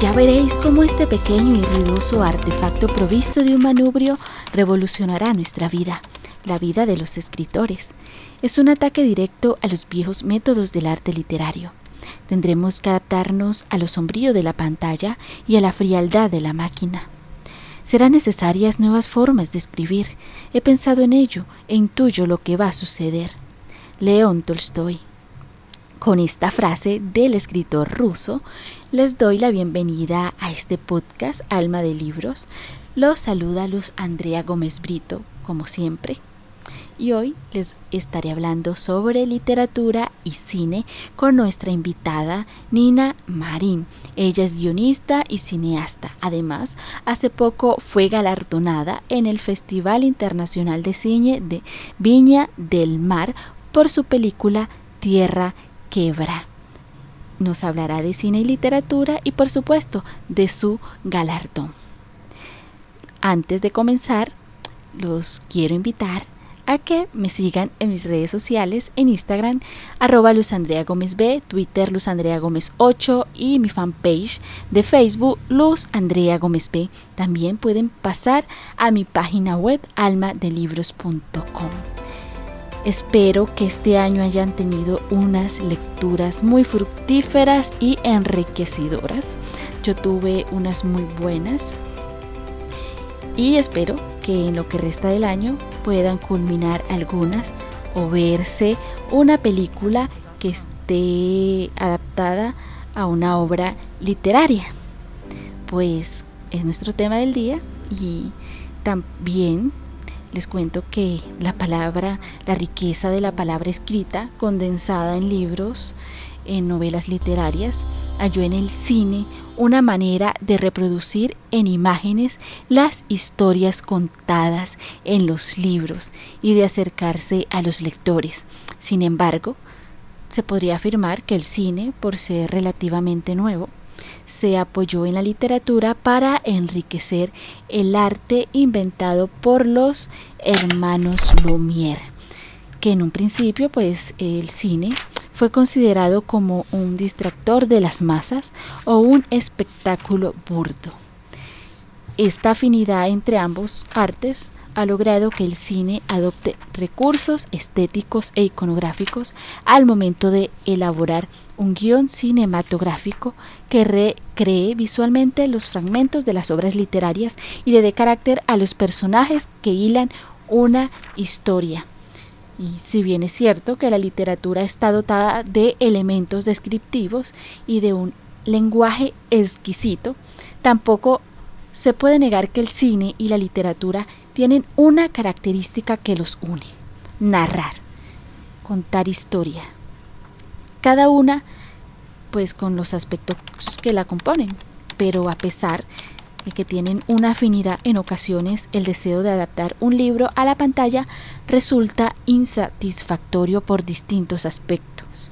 Ya veréis cómo este pequeño y ruidoso artefacto provisto de un manubrio revolucionará nuestra vida, la vida de los escritores. Es un ataque directo a los viejos métodos del arte literario. Tendremos que adaptarnos a lo sombrío de la pantalla y a la frialdad de la máquina. Serán necesarias nuevas formas de escribir. He pensado en ello e intuyo lo que va a suceder. León Tolstoy. Con esta frase del escritor ruso, les doy la bienvenida a este podcast Alma de Libros. Los saluda Luz Andrea Gómez Brito, como siempre. Y hoy les estaré hablando sobre literatura y cine con nuestra invitada Nina Marín. Ella es guionista y cineasta. Además, hace poco fue galardonada en el Festival Internacional de Cine de Viña del Mar por su película Tierra quebra. Nos hablará de cine y literatura y por supuesto de su galardón. Antes de comenzar, los quiero invitar a que me sigan en mis redes sociales en Instagram arroba Luz Andrea Gómez B, Twitter Luz Andrea Gómez 8 y mi fanpage de Facebook Luz Andrea Gómez B. También pueden pasar a mi página web almadelibros.com. Espero que este año hayan tenido unas lecturas muy fructíferas y enriquecedoras. Yo tuve unas muy buenas y espero que en lo que resta del año puedan culminar algunas o verse una película que esté adaptada a una obra literaria. Pues es nuestro tema del día y también les cuento que la palabra, la riqueza de la palabra escrita, condensada en libros, en novelas literarias, halló en el cine una manera de reproducir en imágenes las historias contadas en los libros y de acercarse a los lectores. Sin embargo, se podría afirmar que el cine, por ser relativamente nuevo, se apoyó en la literatura para enriquecer el arte inventado por los hermanos Lumière, que en un principio pues el cine fue considerado como un distractor de las masas o un espectáculo burdo. Esta afinidad entre ambos artes ha logrado que el cine adopte recursos estéticos e iconográficos al momento de elaborar un guion cinematográfico que recree visualmente los fragmentos de las obras literarias y le dé carácter a los personajes que hilan una historia. Y si bien es cierto que la literatura está dotada de elementos descriptivos y de un lenguaje exquisito, tampoco se puede negar que el cine y la literatura tienen una característica que los une, narrar, contar historia. Cada una pues con los aspectos que la componen, pero a pesar de que tienen una afinidad en ocasiones, el deseo de adaptar un libro a la pantalla resulta insatisfactorio por distintos aspectos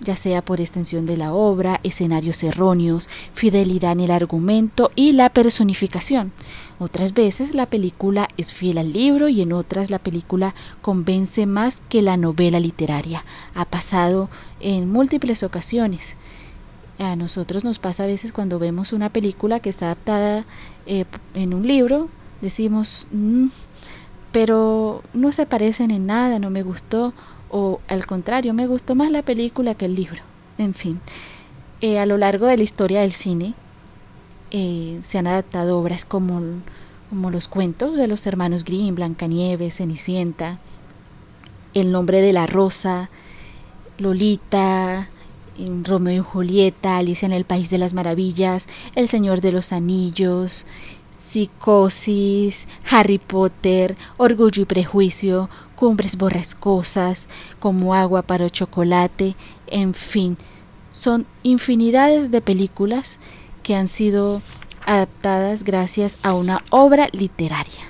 ya sea por extensión de la obra, escenarios erróneos, fidelidad en el argumento y la personificación. Otras veces la película es fiel al libro y en otras la película convence más que la novela literaria. Ha pasado en múltiples ocasiones. A nosotros nos pasa a veces cuando vemos una película que está adaptada eh, en un libro, decimos, mm, pero no se parecen en nada, no me gustó o al contrario, me gustó más la película que el libro. En fin, eh, a lo largo de la historia del cine eh, se han adaptado obras como, como los cuentos de los hermanos Grimm, Blancanieves, Cenicienta, El nombre de la rosa, Lolita, Romeo y Julieta, Alicia en el País de las Maravillas, El Señor de los Anillos, Psicosis, Harry Potter, Orgullo y Prejuicio, Cumbres Borrascosas, como Agua para Chocolate, en fin, son infinidades de películas que han sido adaptadas gracias a una obra literaria.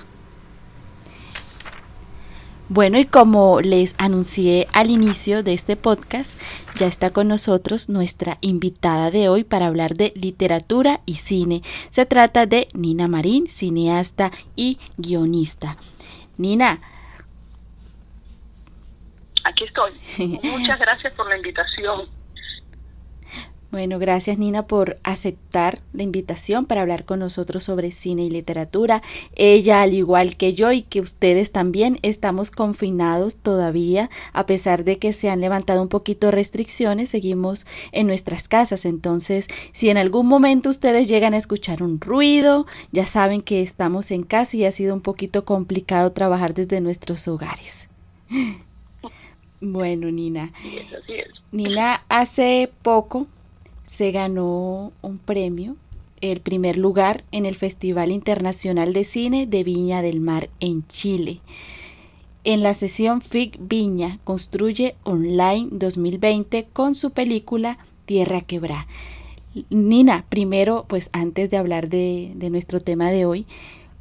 Bueno, y como les anuncié al inicio de este podcast, ya está con nosotros nuestra invitada de hoy para hablar de literatura y cine. Se trata de Nina Marín, cineasta y guionista. Nina. Aquí estoy. Muchas gracias por la invitación. Bueno, gracias Nina por aceptar la invitación para hablar con nosotros sobre cine y literatura. Ella, al igual que yo y que ustedes también, estamos confinados todavía, a pesar de que se han levantado un poquito restricciones, seguimos en nuestras casas. Entonces, si en algún momento ustedes llegan a escuchar un ruido, ya saben que estamos en casa y ha sido un poquito complicado trabajar desde nuestros hogares. Bueno, Nina. Nina, hace poco se ganó un premio, el primer lugar en el Festival Internacional de Cine de Viña del Mar en Chile. En la sesión FIC Viña construye online 2020 con su película Tierra Quebrá. Nina, primero, pues antes de hablar de, de nuestro tema de hoy,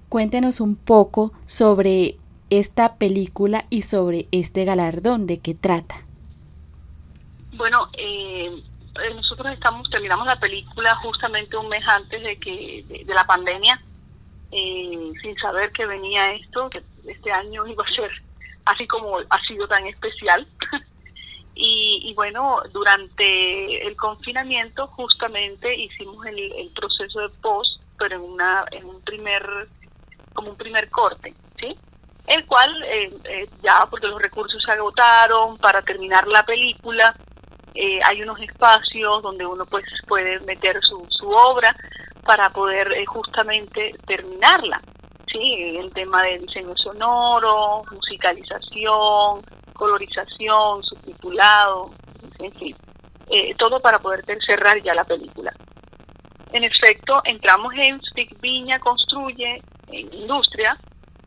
cuéntenos un poco sobre esta película y sobre este galardón, de qué trata. Bueno, eh, nosotros estamos terminamos la película justamente un mes antes de que de, la pandemia, eh, sin saber que venía esto, que este año iba a ser así como ha sido tan especial. y, bueno, durante el confinamiento justamente hicimos el, proceso de post, pero en una en un primer como un primer corte, ¿sí? El cual eh, ya porque los recursos se agotaron para terminar la película eh, hay unos espacios donde uno pues puede meter su, su obra para poder eh, justamente terminarla. ¿sí? El tema de diseño sonoro, musicalización, colorización, subtitulado, en fin, eh, todo para poder cerrar ya la película. En efecto, entramos en Stick Viña Construye, en Industria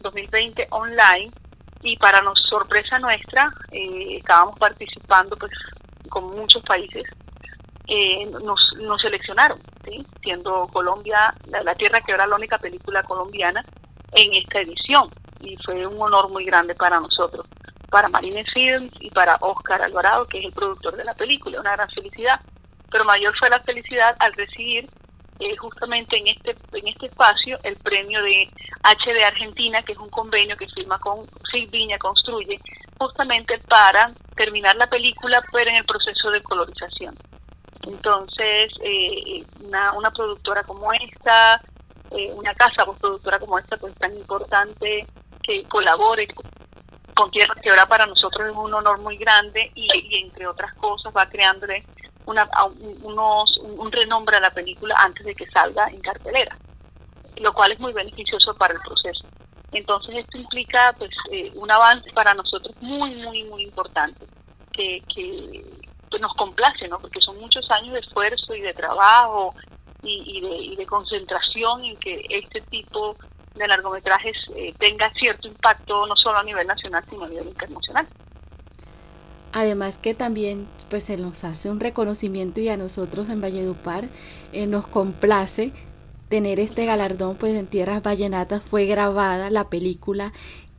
2020 online, y para nos, sorpresa nuestra, eh, estábamos participando pues con muchos países, eh, nos, nos seleccionaron, siendo Colombia, la, Tierra que era la única película colombiana en esta edición. Y fue un honor muy grande para nosotros, para Marine Films y para Oscar Alvarado, que es el productor de la película, una gran felicidad. Pero mayor fue la felicidad al recibir eh, justamente en este en este espacio el premio de HD Argentina, que es un convenio que firma con Silviña Construye, justamente para terminar la película, pero en el proceso de colorización. Entonces, eh, una, una productora como esta, eh, una casa productora como esta, pues tan importante que colabore con Tierra Quebra para nosotros es un honor muy grande y, y entre otras cosas va creándole una, unos, un renombre a la película antes de que salga en cartelera, lo cual es muy beneficioso para el proceso. Entonces esto implica pues eh, un avance para nosotros muy, muy, muy importante, que, que pues, nos complace, ¿no? Porque son muchos años de esfuerzo y de trabajo y, de, y de, concentración en que este tipo de largometrajes eh, tenga cierto impacto no solo a nivel nacional, sino a nivel internacional. Además que también pues se nos hace un reconocimiento y a nosotros en Valledupar eh, nos complace tener este galardón pues en Tierras Vallenatas fue grabada la película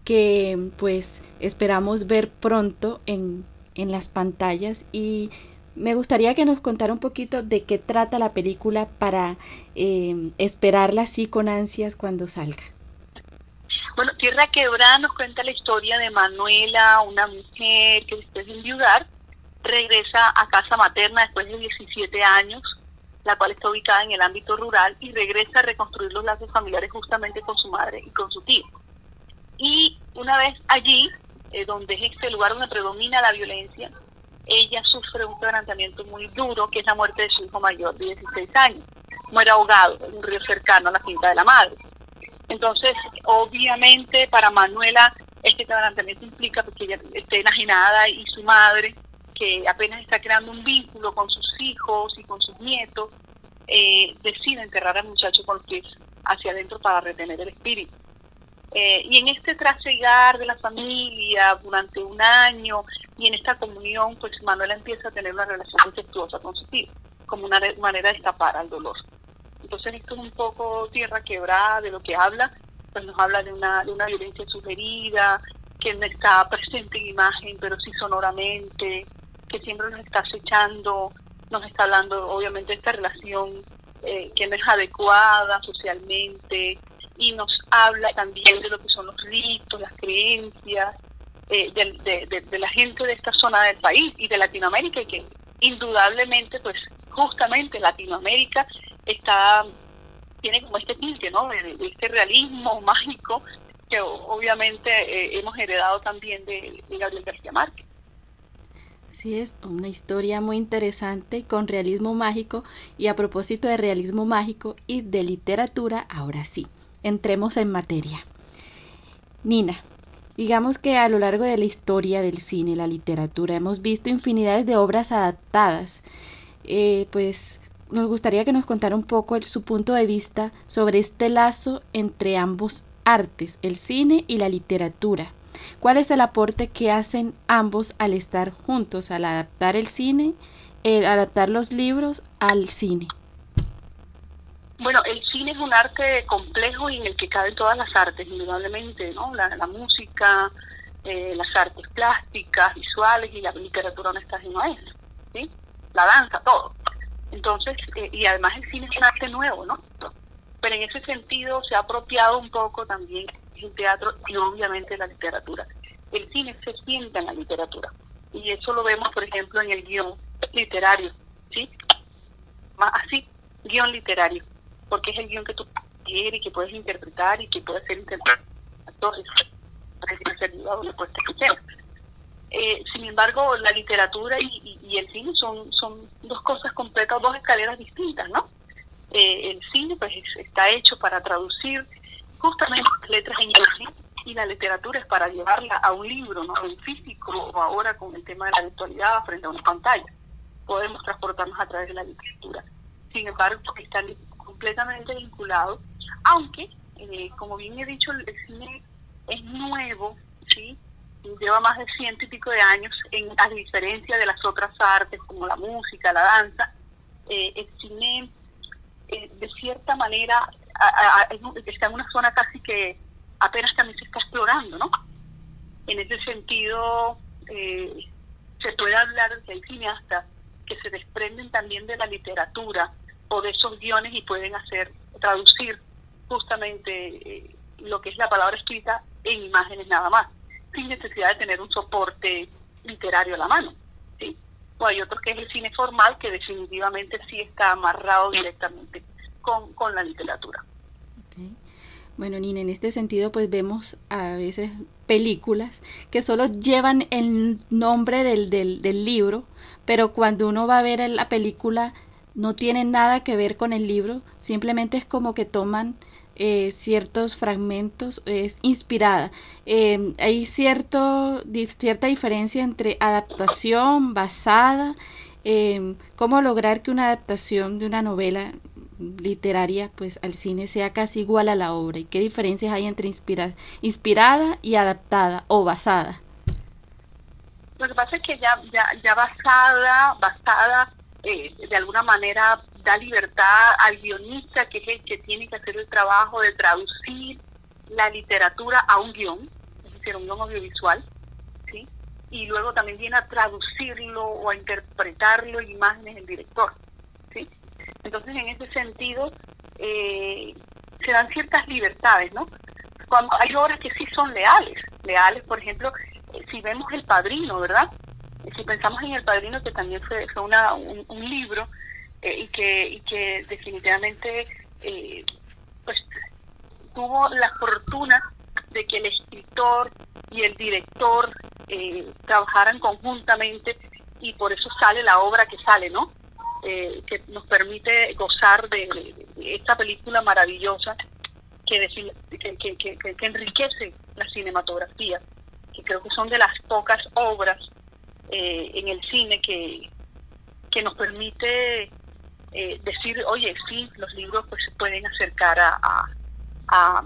que pues esperamos ver pronto en, en las pantallas y me gustaría que nos contara un poquito de qué trata la película para eh, esperarla así con ansias cuando salga. Bueno, Tierra Quebrada nos cuenta la historia de Manuela, una mujer que después de enviudar regresa a casa materna después de 17 años la cual está ubicada en el ámbito rural y regresa a reconstruir los lazos familiares justamente con su madre y con su tío. Y una vez allí, eh, donde es este lugar donde predomina la violencia, ella sufre un quebrantamiento muy duro, que es la muerte de su hijo mayor de 16 años. Muere ahogado en un río cercano a la finca de la madre. Entonces, obviamente, para Manuela, este quebrantamiento implica que ella esté enajenada y su madre que apenas está creando un vínculo con sus hijos y con sus nietos, eh, decide enterrar al muchacho con los pies hacia adentro para retener el espíritu. Eh, y en este trasegar de la familia durante un año y en esta comunión, pues Manuela empieza a tener una relación afectuosa con su tío, como una manera de escapar al dolor. Entonces esto es un poco tierra quebrada de lo que habla, pues nos habla de una, de una violencia sugerida, que no está presente en imagen, pero sí sonoramente, que siempre nos está acechando, nos está hablando obviamente de esta relación eh, que no es adecuada socialmente y nos habla también de lo que son los ritos, las creencias eh, de, de, la gente de esta zona del país y de Latinoamérica y que indudablemente pues justamente Latinoamérica está tiene como este tinte, ¿no? De, este realismo mágico que obviamente eh, hemos heredado también de, de Gabriel García Márquez. Así es, una historia muy interesante con realismo mágico y a propósito de realismo mágico y de literatura, ahora sí, entremos en materia. Nina, digamos que a lo largo de la historia del cine, la literatura, hemos visto infinidades de obras adaptadas. Eh, pues nos gustaría que nos contara un poco su punto de vista sobre este lazo entre ambos artes, el cine y la literatura. ¿Cuál es el aporte que hacen ambos al estar juntos, al adaptar el cine, el adaptar los libros al cine? Bueno, el cine es un arte complejo y en el que caben todas las artes, indudablemente, ¿no? La, música, eh, las artes plásticas, visuales y la literatura no está ajeno a eso, ¿sí? La danza, todo. Entonces, eh, y además el cine es un arte nuevo, ¿no? Pero en ese sentido se ha apropiado un poco también el teatro y obviamente la literatura. El cine se sienta en la literatura y eso lo vemos, por ejemplo, en el guion literario, ¿sí? Así, guion literario porque es el guion que tú quieres y que puedes interpretar y que puede ser interpretado actores eh, sin embargo, la literatura y, y, el cine son, son dos cosas completas, dos escaleras distintas, ¿no? Eh, el cine pues está hecho para traducir justamente letras en inglés y la literatura es para llevarla a un libro, ¿no? En físico o ahora con el tema de la virtualidad frente a una pantalla. Podemos transportarnos a través de la literatura. Sin embargo, están completamente vinculado, aunque, eh, como bien he dicho, el cine es nuevo, ¿sí? lleva más de ciento y pico de años, en, a diferencia de las otras artes como la música, la danza, eh, el cine eh, de cierta manera está en una zona casi que apenas también se está explorando, ¿no? En ese sentido, se puede hablar de que hay cineastas que se desprenden también de la literatura o de esos guiones y pueden hacer, traducir justamente eh, lo que es la palabra escrita en imágenes nada más, sin necesidad de tener un soporte literario a la mano. ¿sí? O hay otro que es el cine formal, que definitivamente sí está amarrado directamente con, la literatura. Bueno, Nina, en este sentido, pues vemos a veces películas que solo llevan el nombre del, del, libro, pero cuando uno va a ver la película no tienen nada que ver con el libro, simplemente es como que toman eh, ciertos fragmentos, es inspirada. Em, hay cierto, cierta diferencia entre adaptación, basada, eh, cómo lograr que una adaptación de una novela literaria pues al cine sea casi igual a la obra y qué diferencias hay entre inspira inspirada y adaptada o basada. Lo que pasa es que ya, ya, ya basada, basada eh, de alguna manera da libertad al guionista, que es el que tiene que hacer el trabajo de traducir la literatura a un guion, es decir, un guion audiovisual, ¿sí? y luego también viene a traducirlo o a interpretarlo en imágenes el director. Entonces, en ese sentido, eh, se dan ciertas libertades, ¿no? Cuando hay obras que sí son leales, leales, por ejemplo, eh, si vemos El Padrino, ¿verdad? si pensamos en El Padrino, que también fue, fue una, un, libro eh, y, que, y que definitivamente eh, pues tuvo la fortuna de que el escritor y el director eh, trabajaran conjuntamente y por eso sale la obra que sale, ¿no? Que nos permite gozar de, esta película maravillosa que, que, que, que, enriquece la cinematografía, que creo que son de las pocas obras eh, en el cine que, que nos permite eh, decir, oye, sí, los libros pues se pueden acercar a, a,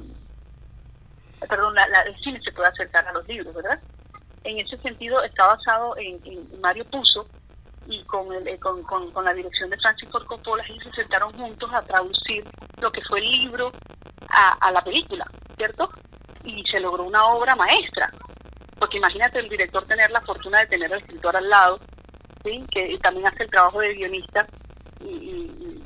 perdón, el cine se puede acercar a los libros, ¿verdad? En ese sentido está basado en, Mario Puzo y con, el, eh, con, con, la dirección de Francis Ford Coppola, ellos se sentaron juntos a traducir lo que fue el libro a, a la película, ¿cierto? Y se logró una obra maestra, porque imagínate el director tener la fortuna de tener al escritor al lado, ¿sí? que también hace el trabajo de guionista y,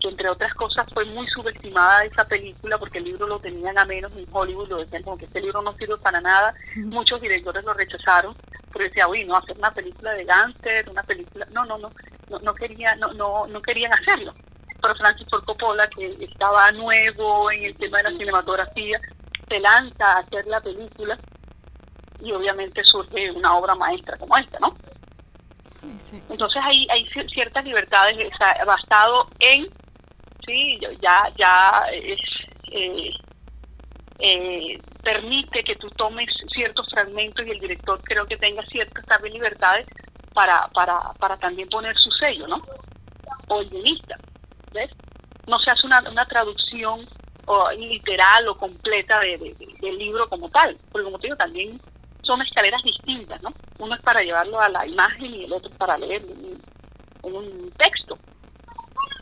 que entre otras cosas fue muy subestimada esa película porque el libro lo tenían a menos en Hollywood, lo decían como que este libro no sirve para nada, muchos directores lo rechazaron, porque decía, uy, no, hacer una película de gánster, una película, no, no, no, no, no quería, no, no, no querían hacerlo. Pero Francis Ford Coppola, que estaba nuevo en el tema de la cinematografía, se lanza a hacer la película y obviamente surge una obra maestra como esta, ¿no? Entonces hay, hay ciertas libertades basado en, sí, ya, ya es, eh, eh, permite que tú tomes ciertos fragmentos y el director creo que tenga ciertas también libertades para, para, para también poner su sello, ¿no? O el guionista, ¿ves? No se hace una, una traducción o, literal o completa de, del libro como tal, porque como te digo, también son escaleras distintas, ¿no? Uno es para llevarlo a la imagen y el otro es para leer en un texto.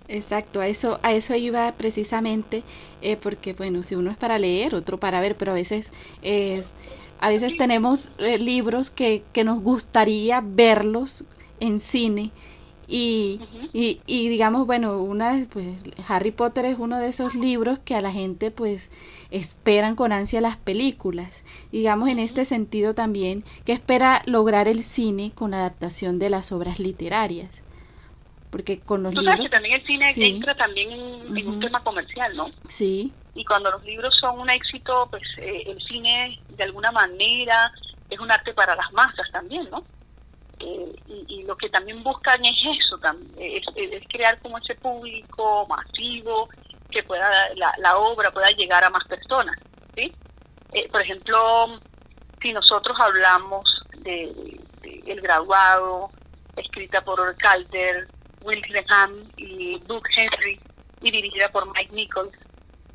Exacto, a eso, a eso iba precisamente, eh, porque bueno, si uno es para leer, otro para ver, pero a veces es, a veces tenemos eh, libros que, que nos gustaría verlos en cine y, y, y, digamos, bueno, una pues Harry Potter es uno de esos libros que a la gente pues esperan con ansia las películas. Digamos en este sentido también que espera lograr el cine con la adaptación de las obras literarias porque con los Tú libros... sabes que también el cine entra también en, un tema comercial, ¿no? Sí. Y cuando los libros son un éxito, pues eh, el cine de alguna manera es un arte para las masas también, ¿no? Eh, y, lo que también buscan es eso, es, es, crear como ese público masivo que pueda la, la obra pueda llegar a más personas, ¿sí? Eh, por ejemplo, si nosotros hablamos de, El Graduado, escrita por Calder, Will Graham y Doug Henry y dirigida por Mike Nichols.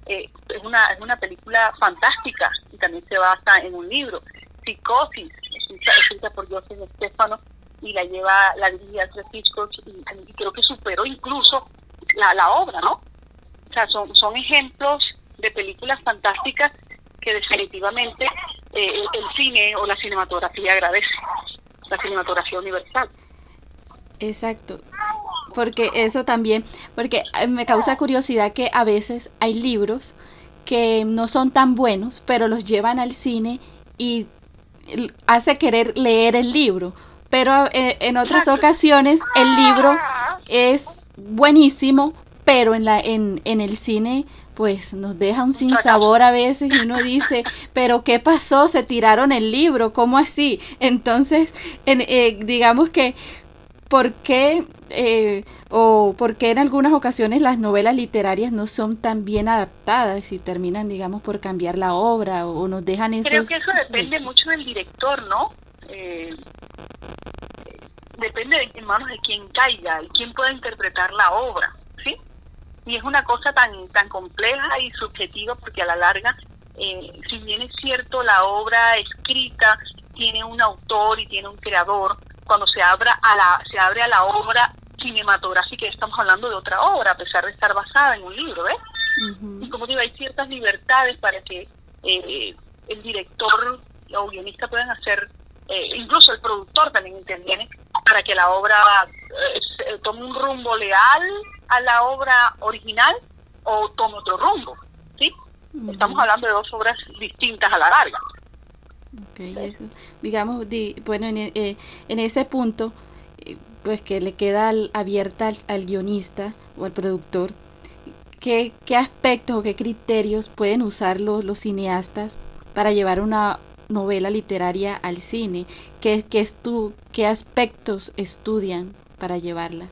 Eh, es, una, es una película fantástica y también se basa en un libro. Psicosis, escrita por Joseph Stefano y la lleva, la dirige Alfred Hitchcock y, creo que superó incluso la, la obra, ¿no? O sea, son, son ejemplos de películas fantásticas que definitivamente eh, el cine o la cinematografía agradece, la cinematografía universal. Exacto porque eso también, porque eh, me causa curiosidad que a veces hay libros que no son tan buenos, pero los llevan al cine y hace querer leer el libro. Pero eh, en otras ocasiones el libro es buenísimo, pero en, la, en, en el cine pues nos deja un sinsabor a veces y uno dice, pero ¿qué pasó? Se tiraron el libro, ¿cómo así? Entonces, en, eh, digamos que por qué eh, o por qué en algunas ocasiones las novelas literarias no son tan bien adaptadas y terminan, digamos, por cambiar la obra o, nos dejan esos... Creo que eso depende mucho del director, ¿no? Eh, depende de, en manos de quién caiga y quién pueda interpretar la obra, ¿sí? Y es una cosa tan, tan compleja y subjetiva porque a la larga, eh, si bien es cierto, la obra escrita tiene un autor y tiene un creador, cuando se abra a la se abre a la obra cinematográfica estamos hablando de otra obra a pesar de estar basada en un libro ¿ves? y como digo hay ciertas libertades para que eh, el director o guionista puedan hacer eh, incluso el productor también interviene para que la obra eh, tome un rumbo leal a la obra original o tome otro rumbo sí estamos hablando de dos obras distintas a la larga Okay, digamos, bueno, en, eh, en, ese punto, eh, pues que le queda abierta al, guionista o al productor, ¿qué, ¿qué, aspectos o qué criterios pueden usar los, los cineastas para llevar una novela literaria al cine? ¿Qué, qué, estu qué aspectos estudian para llevarla?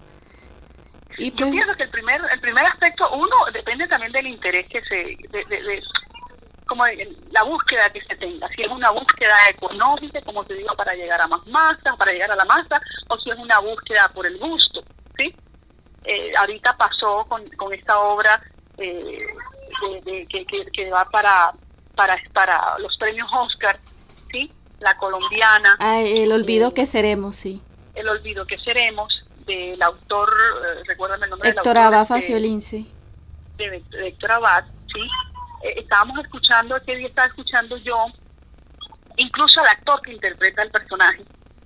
Y Yo pues pienso que el primer, el primer aspecto, uno, depende también del interés que se, de, de, como la búsqueda que se tenga, si es una búsqueda económica, como te digo, para llegar a más masas, para llegar a la masa, o si es una búsqueda por el gusto, ¿sí? Eh, ahorita pasó con, con esta obra eh, de, que, que, va para, para, para los premios Oscar, ¿sí? La colombiana. Ah, el olvido eh, que seremos, sí. El olvido que seremos, del autor, recuérdame el nombre Héctor del autor. Abad Faciolince. De, de Héctor Abad, sí eh, estábamos escuchando, ese día estaba escuchando yo, incluso al actor que interpreta el personaje,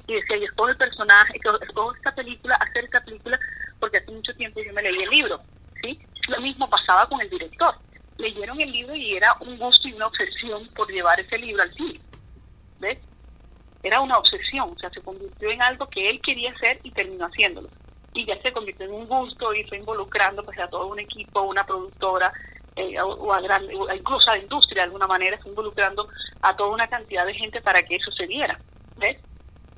y decía, yo escojo el personaje, escojo esta película, hacer esta película, porque hace mucho tiempo yo me leí el libro, ¿sí? Lo mismo pasaba con el director. Leyeron el libro y era un gusto y una obsesión por llevar ese libro al cine, ¿ves? era una obsesión, o sea, se convirtió en algo que él quería hacer y terminó haciéndolo. Y ya se convirtió en un gusto y fue involucrando pues a todo un equipo, una productora, eh, o, a gran, incluso a la industria de alguna manera, fue involucrando a toda una cantidad de gente para que eso se diera. ¿Ves?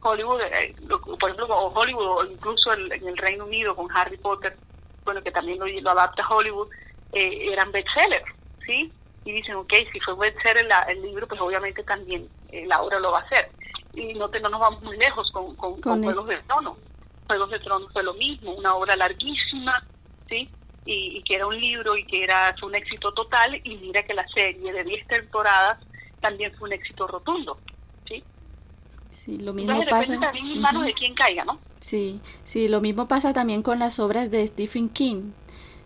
Hollywood, eh, por ejemplo, o Hollywood, o incluso en el Reino Unido con Harry Potter, bueno, que también lo, lo adapta Hollywood, eh, eran bestsellers, ¿sí? Y dicen, ok, si fue bestseller el libro, pues obviamente también la obra lo va a hacer y no, te, no nos vamos muy lejos con, con, Juegos de Tronos. Juegos de Tronos fue lo mismo, una obra larguísima, ¿sí? Y, que era un libro y que era fue un éxito total y mira que la serie de 10 temporadas también fue un éxito rotundo, ¿sí? Sí, lo mismo pasa. también en manos de quien caiga, ¿no? Sí, sí, lo mismo pasa también con las obras de Stephen King.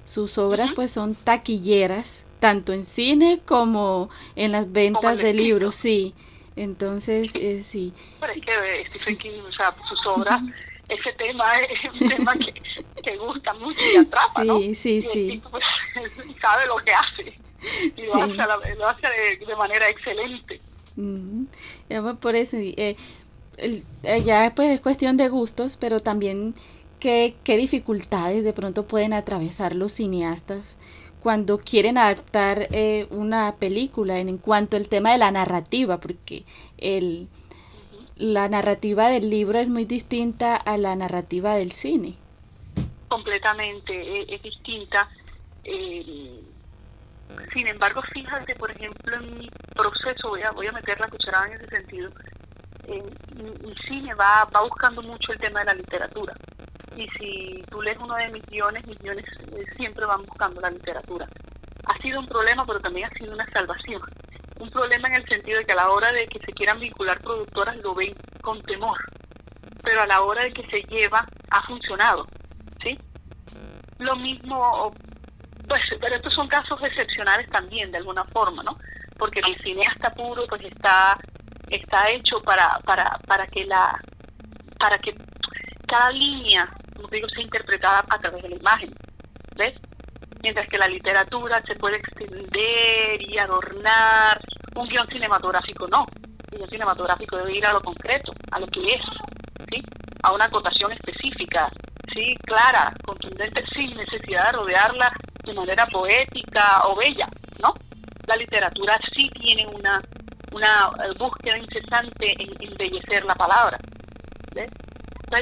Sus obras pues son taquilleras, tanto en cine como en las ventas de libros, sí. Entonces, eh, sí. Pero es que eh, Stephen King, o sea, sus obras, ese tema es un tema que, que gusta mucho y atrapa, ¿no? Sí, sí, sí. pues, sabe lo que hace y lo, hace, lo hace de, manera excelente. Mm Por eso, eh, el, eh, ya pues es cuestión de gustos, pero también qué, qué dificultades de pronto pueden atravesar los cineastas cuando quieren adaptar eh, una película en, cuanto al tema de la narrativa, porque el, la narrativa del libro es muy distinta a la narrativa del cine. Completamente, e, es, distinta. Eh, sin embargo, fíjate, por ejemplo, en mi proceso, voy a, voy a meter la cucharada en ese sentido, mi, cine va, va buscando mucho el tema de la literatura y si tú lees uno de mis guiones, mis guiones eh, siempre van buscando la literatura. Ha sido un problema, pero también ha sido una salvación. Un problema en el sentido de que a la hora de que se quieran vincular productoras lo ven con temor, pero a la hora de que se lleva ha funcionado, ¿sí? Lo mismo, pues, pero estos son casos excepcionales también, de alguna forma, ¿no? Porque el cineasta puro, pues, está está hecho para para para que la para que cada línea como digo, sea interpretada a través de la imagen. ¿Ves? Mientras que la literatura se puede extender y adornar, un guion cinematográfico no. Un guion cinematográfico debe ir a lo concreto, a lo que es, ¿sí? A una acotación específica, ¿sí? Clara, contundente, sin necesidad de rodearla de manera poética o bella, ¿no? La literatura sí tiene una, una búsqueda incesante en embellecer la palabra, ¿ves?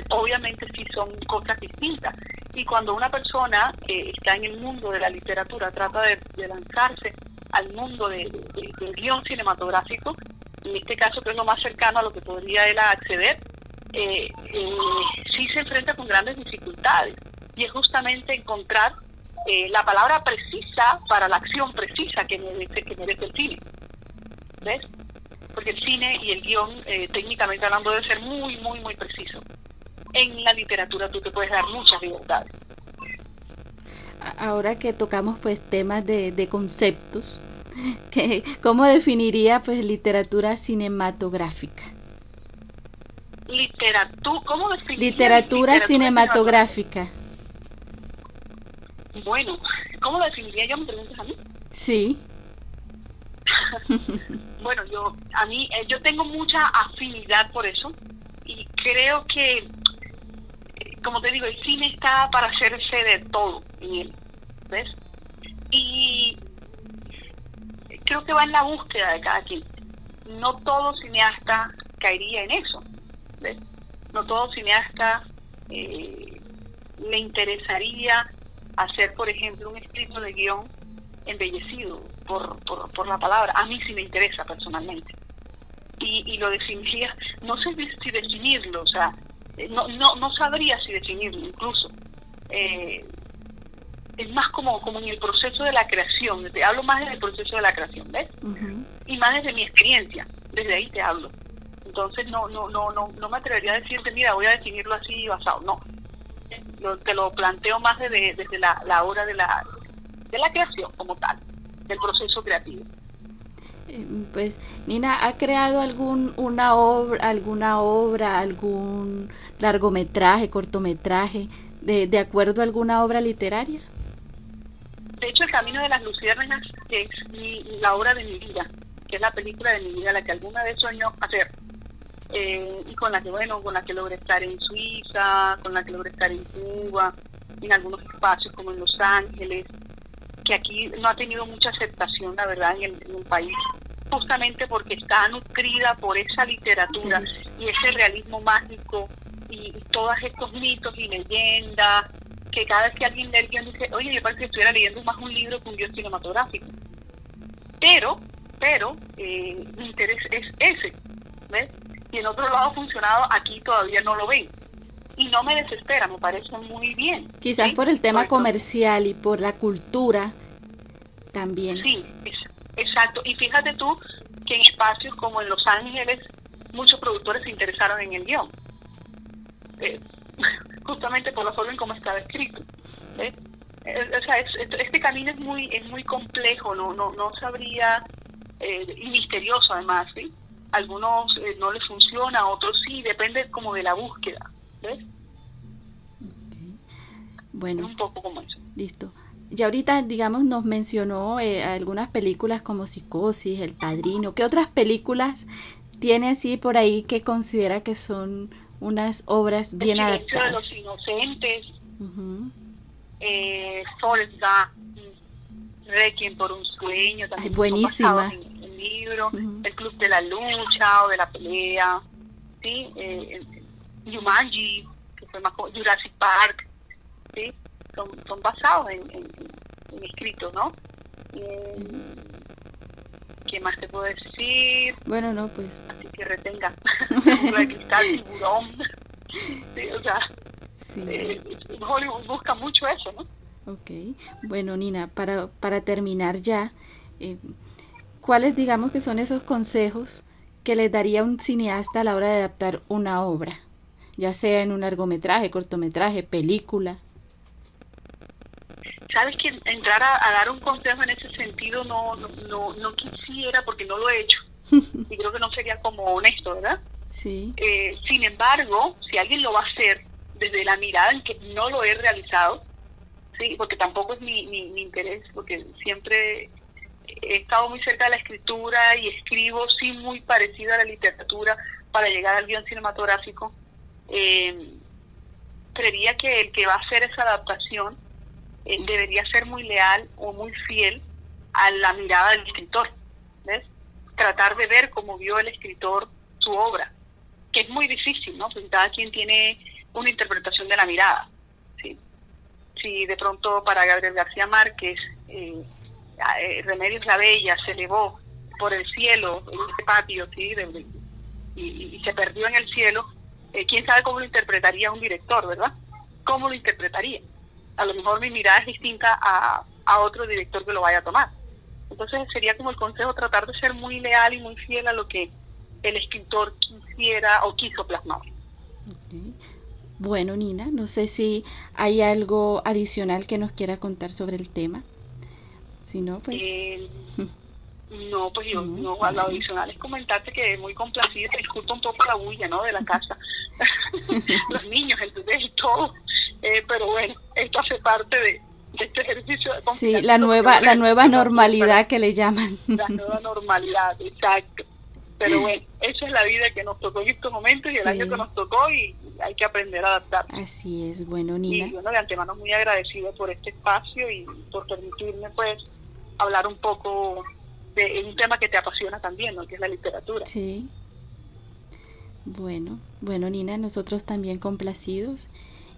Obviamente sí son cosas distintas. Y cuando una persona que está en el mundo de la literatura trata de, lanzarse al mundo del guion cinematográfico, en este caso que es lo más cercano a lo que podría él acceder, eh, eh, sí se enfrenta con grandes dificultades. Y es justamente encontrar eh, la palabra precisa para la acción precisa que merece, que merece el cine. ¿Ves? Porque el cine y el guion, eh, técnicamente hablando, debe ser muy, muy, muy preciso en la literatura tú te puedes dar muchas libertades. Ahora que tocamos pues temas de, de conceptos, que, ¿cómo definiría pues literatura cinematográfica? Literatura, ¿cómo definiría literatura, cinematográfica? Bueno, ¿cómo definiría yo? ¿Me preguntas a mí? Sí. bueno, yo a mí eh, yo tengo mucha afinidad por eso y creo que como te digo, el cine está para hacerse de todo él, ¿ves? Y creo que va en la búsqueda de cada quien. No todo cineasta caería en eso, ¿ves? No todo cineasta eh, le interesaría hacer, por ejemplo, un escrito de guion embellecido por, por, por la palabra. A mí sí me interesa personalmente. Y, y lo definiría, no sé si definirlo, o sea, no, no, no sabría si definirlo incluso. Eh, es más como, como en el proceso de la creación, te hablo más del proceso de la creación, ¿ves? Y más desde mi experiencia, desde ahí te hablo. Entonces no, no, no, no, no me atrevería a decirte, mira, voy a definirlo así basado, no. te lo planteo más desde, desde la, la hora de la, de la creación como tal, del proceso creativo. Pues Nina ha creado algún una obra alguna obra algún largometraje cortometraje de, de acuerdo a alguna obra literaria de hecho el camino de las luciérnagas es la obra de mi vida que es la película de mi vida la que alguna vez soñó hacer. Eh, y con la que, bueno, con la que logré estar en Suiza, con la que logré estar en Cuba, en algunos espacios como en Los Ángeles, que aquí no ha tenido mucha aceptación, la verdad, en el, país, justamente porque está nutrida por esa literatura y ese realismo mágico y, todos estos mitos y leyendas, que cada vez que alguien lee el guion dice, oye, yo parece que estuviera leyendo más un libro que un guion cinematográfico. Pero, pero, eh, mi interés es ese, ¿ves? y en otro lado ha funcionado, aquí todavía no lo ven. Y no me desespera, me parece muy bien. Quizás por el tema comercial y por la cultura también. Sí, exacto. Y fíjate tú que en espacios como en Los Ángeles muchos productores se interesaron en el guion. Eh, justamente por la forma en cómo estaba escrito. Eh, o sea, este camino es muy es muy complejo, no no no sabría eh, y misterioso además, ¿sí? algunos eh, no les funciona, otros sí, depende como de la búsqueda, ¿ves? Bueno, un poco como eso. Listo. Y ahorita, digamos, nos mencionó eh, algunas películas como Psicosis, El Padrino. ¿Qué otras películas tiene así por ahí que considera que son unas obras bien adaptadas? de los Inocentes, eh, Requiem por un Sueño, también buenísima libro, El Club de la Lucha o de la Pelea, ¿sí? Eh, Yumanji, que fue más Jurassic Park, ¿sí? Son, son basados en, en, escritos, ¿no? Eh, ¿Qué más te puedo decir? Bueno, no, pues. Así que retenga. la cristal, tiburón. sí, o sea, sí. Eh, Hollywood busca mucho eso, ¿no? Ok. Bueno, Nina, para, para terminar ya, eh, ¿Cuáles digamos que son esos consejos que les daría un cineasta a la hora de adaptar una obra? Ya sea en un largometraje, cortometraje, película. Sabes que entrar a, dar un consejo en ese sentido no, no, no, quisiera porque no lo he hecho. y creo que no sería como honesto, ¿verdad? Sí. Eh, sin embargo, si alguien lo va a hacer desde la mirada en que no lo he realizado, sí, porque tampoco es mi, mi, mi interés, porque siempre he estado muy cerca de la escritura y escribo, sí, muy parecido a la literatura para llegar al guion cinematográfico. Eh, creería que el que va a hacer esa adaptación eh, debería ser muy leal o muy fiel a la mirada del escritor, ¿ves? Tratar de ver cómo vio el escritor su obra, que es muy difícil, ¿no? Porque cada quien tiene una interpretación de la mirada, ¿sí? Si de pronto para Gabriel García Márquez eh, eh, Remedios la Bella se elevó por el cielo, en este patio, ¿sí? y, se perdió en el cielo, eh, quién sabe cómo lo interpretaría un director, ¿verdad? ¿Cómo lo interpretaría? A lo mejor mi mirada es distinta a, a otro director que lo vaya a tomar. Entonces sería como el consejo tratar de ser muy leal y muy fiel a lo que el escritor quisiera o quiso plasmar. Bueno, Nina, no sé si hay algo adicional que nos quiera contar sobre el tema. Si no, pues... Eh, no, pues yo, no, no, lo adicional es comentarte que es muy complacida, disculpa un poco la bulla, ¿no? De la casa, los niños, entonces y todo, eh, pero bueno, esto hace parte de, este ejercicio de Sí, la nueva, la nueva normalidad que le llaman. La nueva normalidad, exacto. Pero bueno, esa es la vida que nos tocó en estos momentos y el año que nos tocó y hay que aprender a adaptar. Así es, bueno, Nina. Y bueno, de antemano muy agradecida por este espacio y por permitirme pues hablar un poco de un tema que te apasiona también, ¿no? que es la literatura. Sí. Bueno, bueno, Nina, nosotros también complacidos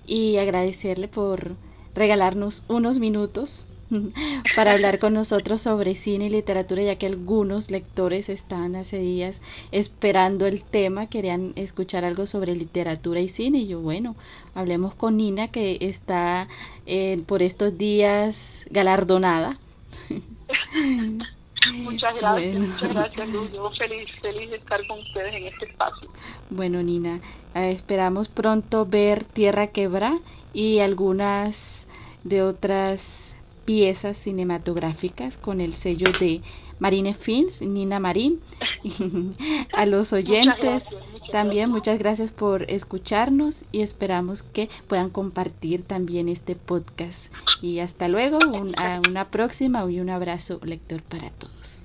y agradecerle por regalarnos unos minutos para hablar con nosotros sobre cine y literatura, ya que algunos lectores estaban hace días esperando el tema, querían escuchar algo sobre literatura y cine. Y yo, bueno, hablemos con Nina, que está eh, por estos días galardonada. Muchas gracias, muchas gracias Luz. Yo feliz, feliz de estar con ustedes en este espacio. Bueno, Nina, eh, esperamos pronto ver Tierra Quebra y algunas de otras piezas cinematográficas con el sello de Marine Films, Nina Marín. a los oyentes también muchas gracias por escucharnos y esperamos que puedan compartir también este podcast. Y hasta luego, una próxima y un abrazo lector para todos.